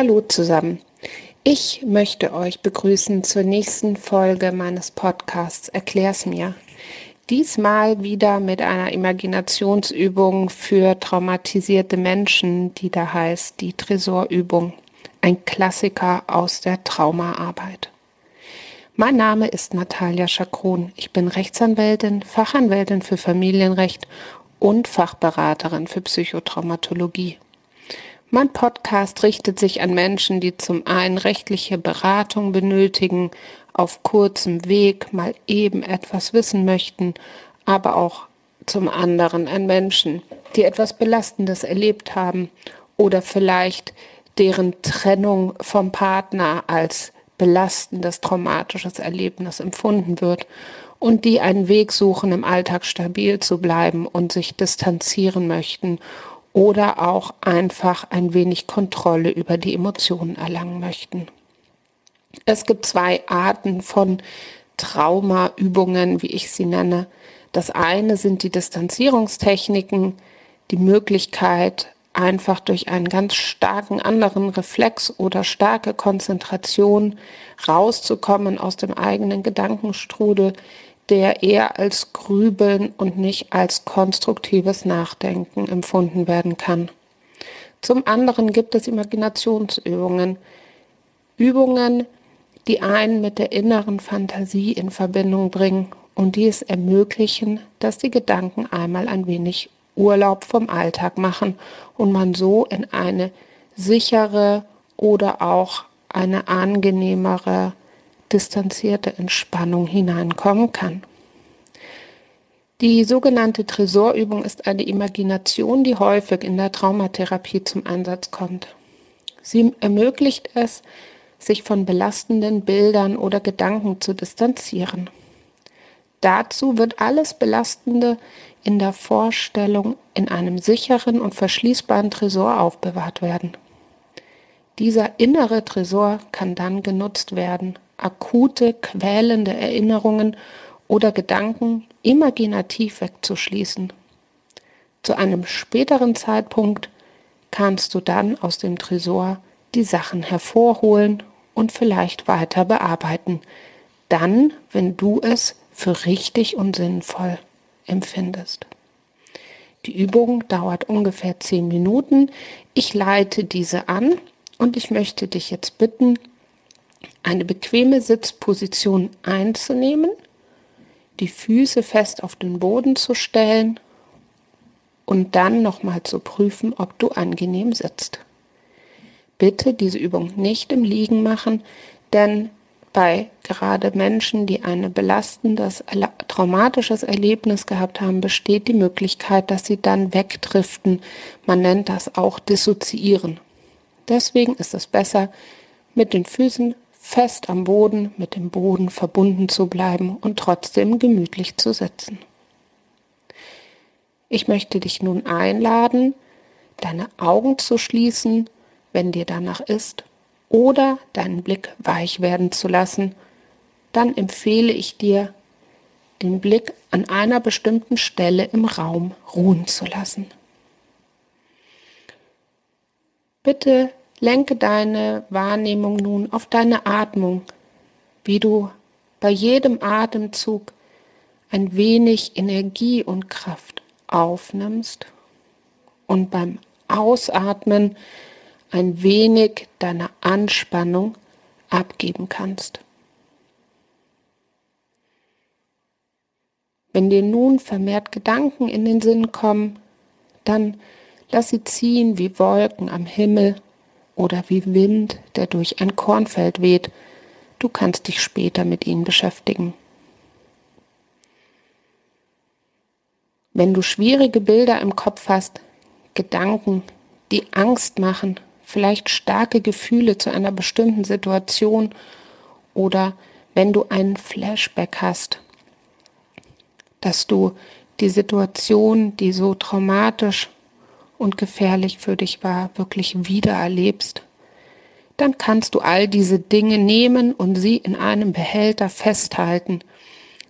Hallo zusammen. Ich möchte euch begrüßen zur nächsten Folge meines Podcasts Erklär's mir. Diesmal wieder mit einer Imaginationsübung für traumatisierte Menschen, die da heißt die Tresorübung. Ein Klassiker aus der Traumaarbeit. Mein Name ist Natalia Schakron. Ich bin Rechtsanwältin, Fachanwältin für Familienrecht und Fachberaterin für Psychotraumatologie. Mein Podcast richtet sich an Menschen, die zum einen rechtliche Beratung benötigen, auf kurzem Weg mal eben etwas wissen möchten, aber auch zum anderen an Menschen, die etwas Belastendes erlebt haben oder vielleicht deren Trennung vom Partner als belastendes, traumatisches Erlebnis empfunden wird und die einen Weg suchen, im Alltag stabil zu bleiben und sich distanzieren möchten oder auch einfach ein wenig Kontrolle über die Emotionen erlangen möchten. Es gibt zwei Arten von Traumaübungen, wie ich sie nenne. Das eine sind die Distanzierungstechniken, die Möglichkeit, einfach durch einen ganz starken anderen Reflex oder starke Konzentration rauszukommen aus dem eigenen Gedankenstrudel, der eher als Grübeln und nicht als konstruktives Nachdenken empfunden werden kann. Zum anderen gibt es Imaginationsübungen. Übungen, die einen mit der inneren Fantasie in Verbindung bringen und die es ermöglichen, dass die Gedanken einmal ein wenig Urlaub vom Alltag machen und man so in eine sichere oder auch eine angenehmere distanzierte Entspannung hineinkommen kann. Die sogenannte Tresorübung ist eine Imagination, die häufig in der Traumatherapie zum Einsatz kommt. Sie ermöglicht es, sich von belastenden Bildern oder Gedanken zu distanzieren. Dazu wird alles Belastende in der Vorstellung in einem sicheren und verschließbaren Tresor aufbewahrt werden. Dieser innere Tresor kann dann genutzt werden, akute, quälende Erinnerungen oder Gedanken imaginativ wegzuschließen. Zu einem späteren Zeitpunkt kannst du dann aus dem Tresor die Sachen hervorholen und vielleicht weiter bearbeiten. Dann, wenn du es für richtig und sinnvoll empfindest. Die Übung dauert ungefähr zehn Minuten. Ich leite diese an und ich möchte dich jetzt bitten, eine bequeme Sitzposition einzunehmen, die Füße fest auf den Boden zu stellen und dann nochmal zu prüfen, ob du angenehm sitzt. Bitte diese Übung nicht im Liegen machen, denn bei gerade Menschen, die ein belastendes, traumatisches Erlebnis gehabt haben, besteht die Möglichkeit, dass sie dann wegdriften. Man nennt das auch dissoziieren. Deswegen ist es besser, mit den Füßen fest am Boden, mit dem Boden verbunden zu bleiben und trotzdem gemütlich zu sitzen. Ich möchte dich nun einladen, deine Augen zu schließen, wenn dir danach ist, oder deinen Blick weich werden zu lassen, dann empfehle ich dir, den Blick an einer bestimmten Stelle im Raum ruhen zu lassen. Bitte Lenke deine Wahrnehmung nun auf deine Atmung, wie du bei jedem Atemzug ein wenig Energie und Kraft aufnimmst und beim Ausatmen ein wenig deiner Anspannung abgeben kannst. Wenn dir nun vermehrt Gedanken in den Sinn kommen, dann lass sie ziehen wie Wolken am Himmel oder wie Wind, der durch ein Kornfeld weht. Du kannst dich später mit ihnen beschäftigen. Wenn du schwierige Bilder im Kopf hast, Gedanken, die Angst machen, vielleicht starke Gefühle zu einer bestimmten Situation oder wenn du einen Flashback hast, dass du die Situation, die so traumatisch und gefährlich für dich war, wirklich wieder erlebst, dann kannst du all diese Dinge nehmen und sie in einem Behälter festhalten,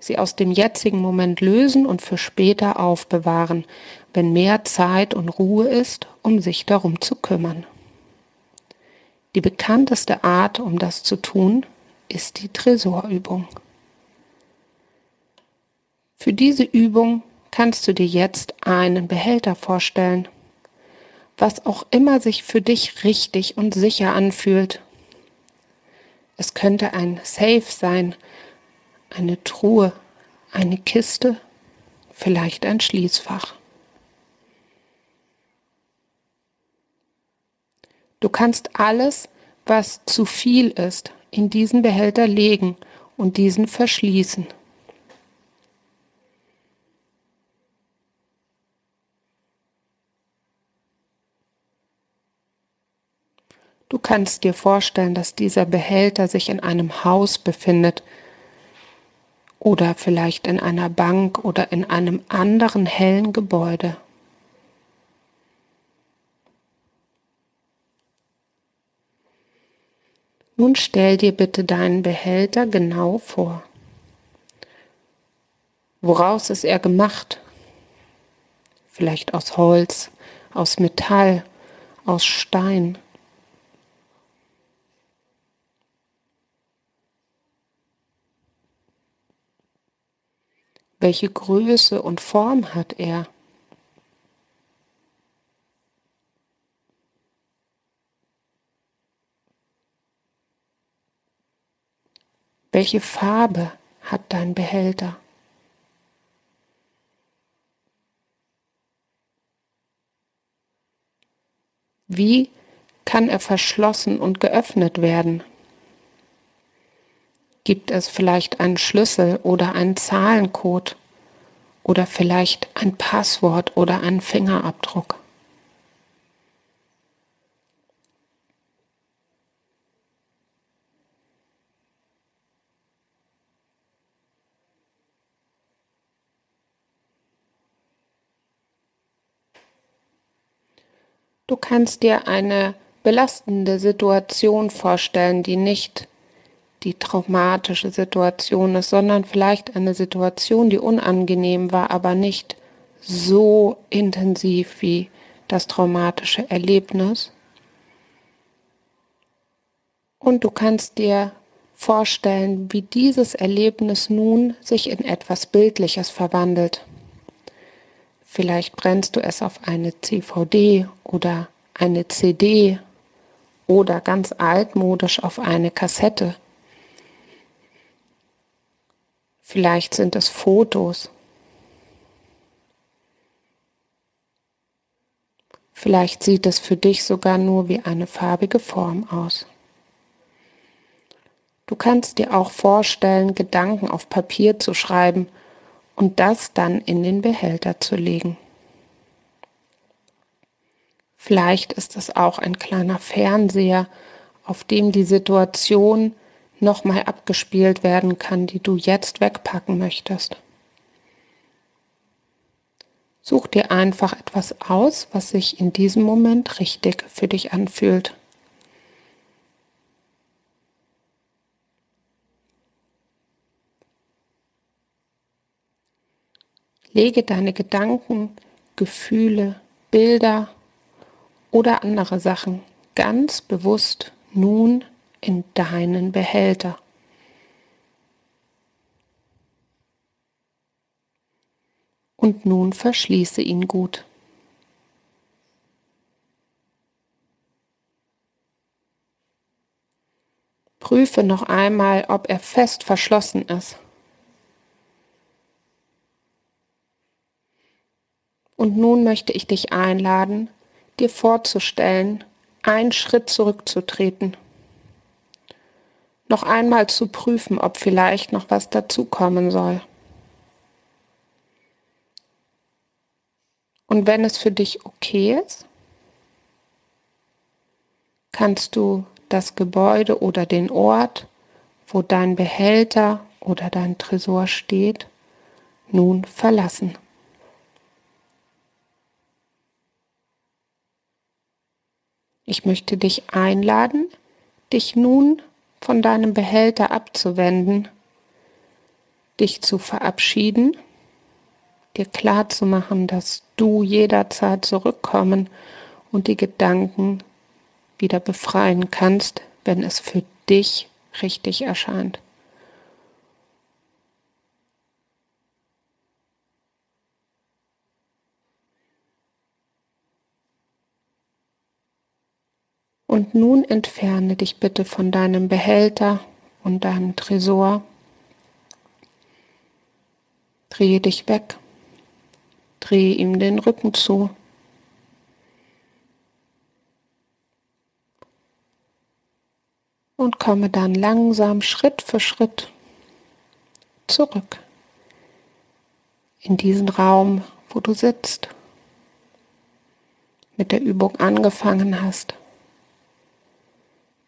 sie aus dem jetzigen Moment lösen und für später aufbewahren, wenn mehr Zeit und Ruhe ist, um sich darum zu kümmern. Die bekannteste Art, um das zu tun, ist die Tresorübung. Für diese Übung kannst du dir jetzt einen Behälter vorstellen, was auch immer sich für dich richtig und sicher anfühlt. Es könnte ein Safe sein, eine Truhe, eine Kiste, vielleicht ein Schließfach. Du kannst alles, was zu viel ist, in diesen Behälter legen und diesen verschließen. Du kannst dir vorstellen, dass dieser Behälter sich in einem Haus befindet oder vielleicht in einer Bank oder in einem anderen hellen Gebäude. Nun stell dir bitte deinen Behälter genau vor. Woraus ist er gemacht? Vielleicht aus Holz, aus Metall, aus Stein. Welche Größe und Form hat er? Welche Farbe hat dein Behälter? Wie kann er verschlossen und geöffnet werden? Gibt es vielleicht einen Schlüssel oder einen Zahlencode oder vielleicht ein Passwort oder einen Fingerabdruck? Du kannst dir eine belastende Situation vorstellen, die nicht die traumatische Situation ist, sondern vielleicht eine Situation, die unangenehm war, aber nicht so intensiv wie das traumatische Erlebnis. Und du kannst dir vorstellen, wie dieses Erlebnis nun sich in etwas Bildliches verwandelt. Vielleicht brennst du es auf eine CVD oder eine CD oder ganz altmodisch auf eine Kassette. Vielleicht sind es Fotos. Vielleicht sieht es für dich sogar nur wie eine farbige Form aus. Du kannst dir auch vorstellen, Gedanken auf Papier zu schreiben und das dann in den Behälter zu legen. Vielleicht ist es auch ein kleiner Fernseher, auf dem die Situation nochmal abgespielt werden kann, die du jetzt wegpacken möchtest. Such dir einfach etwas aus, was sich in diesem Moment richtig für dich anfühlt. Lege deine Gedanken, Gefühle, Bilder oder andere Sachen ganz bewusst nun in deinen Behälter. Und nun verschließe ihn gut. Prüfe noch einmal, ob er fest verschlossen ist. Und nun möchte ich dich einladen, dir vorzustellen, einen Schritt zurückzutreten noch einmal zu prüfen, ob vielleicht noch was dazukommen soll. Und wenn es für dich okay ist, kannst du das Gebäude oder den Ort, wo dein Behälter oder dein Tresor steht, nun verlassen. Ich möchte dich einladen, dich nun von deinem Behälter abzuwenden, dich zu verabschieden, dir klar zu machen, dass du jederzeit zurückkommen und die Gedanken wieder befreien kannst, wenn es für dich richtig erscheint. Und nun entferne dich bitte von deinem Behälter und deinem Tresor. Drehe dich weg. Drehe ihm den Rücken zu. Und komme dann langsam Schritt für Schritt zurück in diesen Raum, wo du sitzt, mit der Übung angefangen hast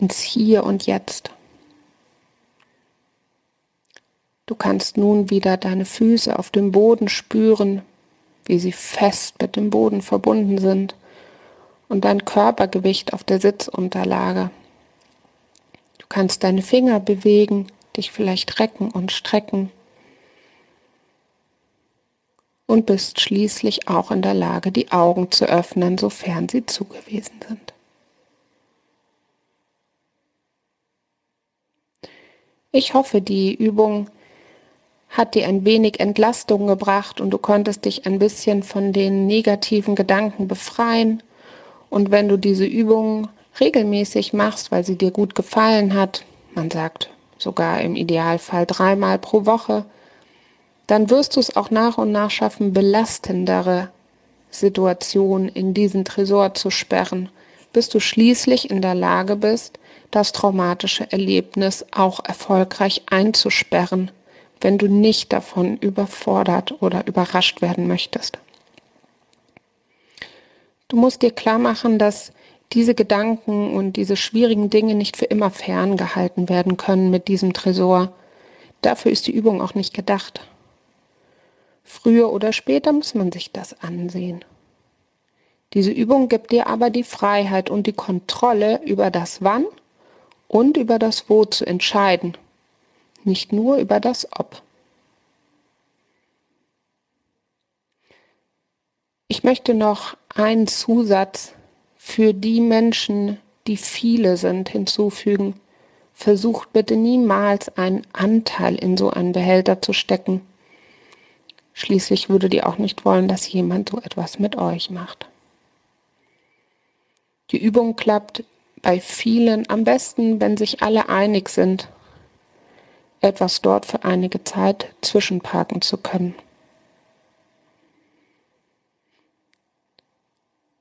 ins Hier und Jetzt. Du kannst nun wieder deine Füße auf dem Boden spüren, wie sie fest mit dem Boden verbunden sind und dein Körpergewicht auf der Sitzunterlage. Du kannst deine Finger bewegen, dich vielleicht recken und strecken und bist schließlich auch in der Lage, die Augen zu öffnen, sofern sie zugewiesen sind. Ich hoffe, die Übung hat dir ein wenig Entlastung gebracht und du konntest dich ein bisschen von den negativen Gedanken befreien. Und wenn du diese Übung regelmäßig machst, weil sie dir gut gefallen hat, man sagt sogar im Idealfall dreimal pro Woche, dann wirst du es auch nach und nach schaffen, belastendere Situationen in diesen Tresor zu sperren, bis du schließlich in der Lage bist, das traumatische Erlebnis auch erfolgreich einzusperren, wenn du nicht davon überfordert oder überrascht werden möchtest. Du musst dir klar machen, dass diese Gedanken und diese schwierigen Dinge nicht für immer ferngehalten werden können mit diesem Tresor. Dafür ist die Übung auch nicht gedacht. Früher oder später muss man sich das ansehen. Diese Übung gibt dir aber die Freiheit und die Kontrolle über das Wann und über das Wo zu entscheiden, nicht nur über das Ob. Ich möchte noch einen Zusatz für die Menschen, die viele sind, hinzufügen. Versucht bitte niemals einen Anteil in so einen Behälter zu stecken. Schließlich würdet ihr auch nicht wollen, dass jemand so etwas mit euch macht. Die Übung klappt bei vielen am besten, wenn sich alle einig sind, etwas dort für einige Zeit zwischenparken zu können.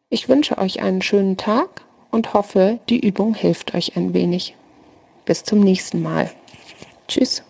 Ich wünsche euch einen schönen Tag und hoffe, die Übung hilft euch ein wenig. Bis zum nächsten Mal. Tschüss.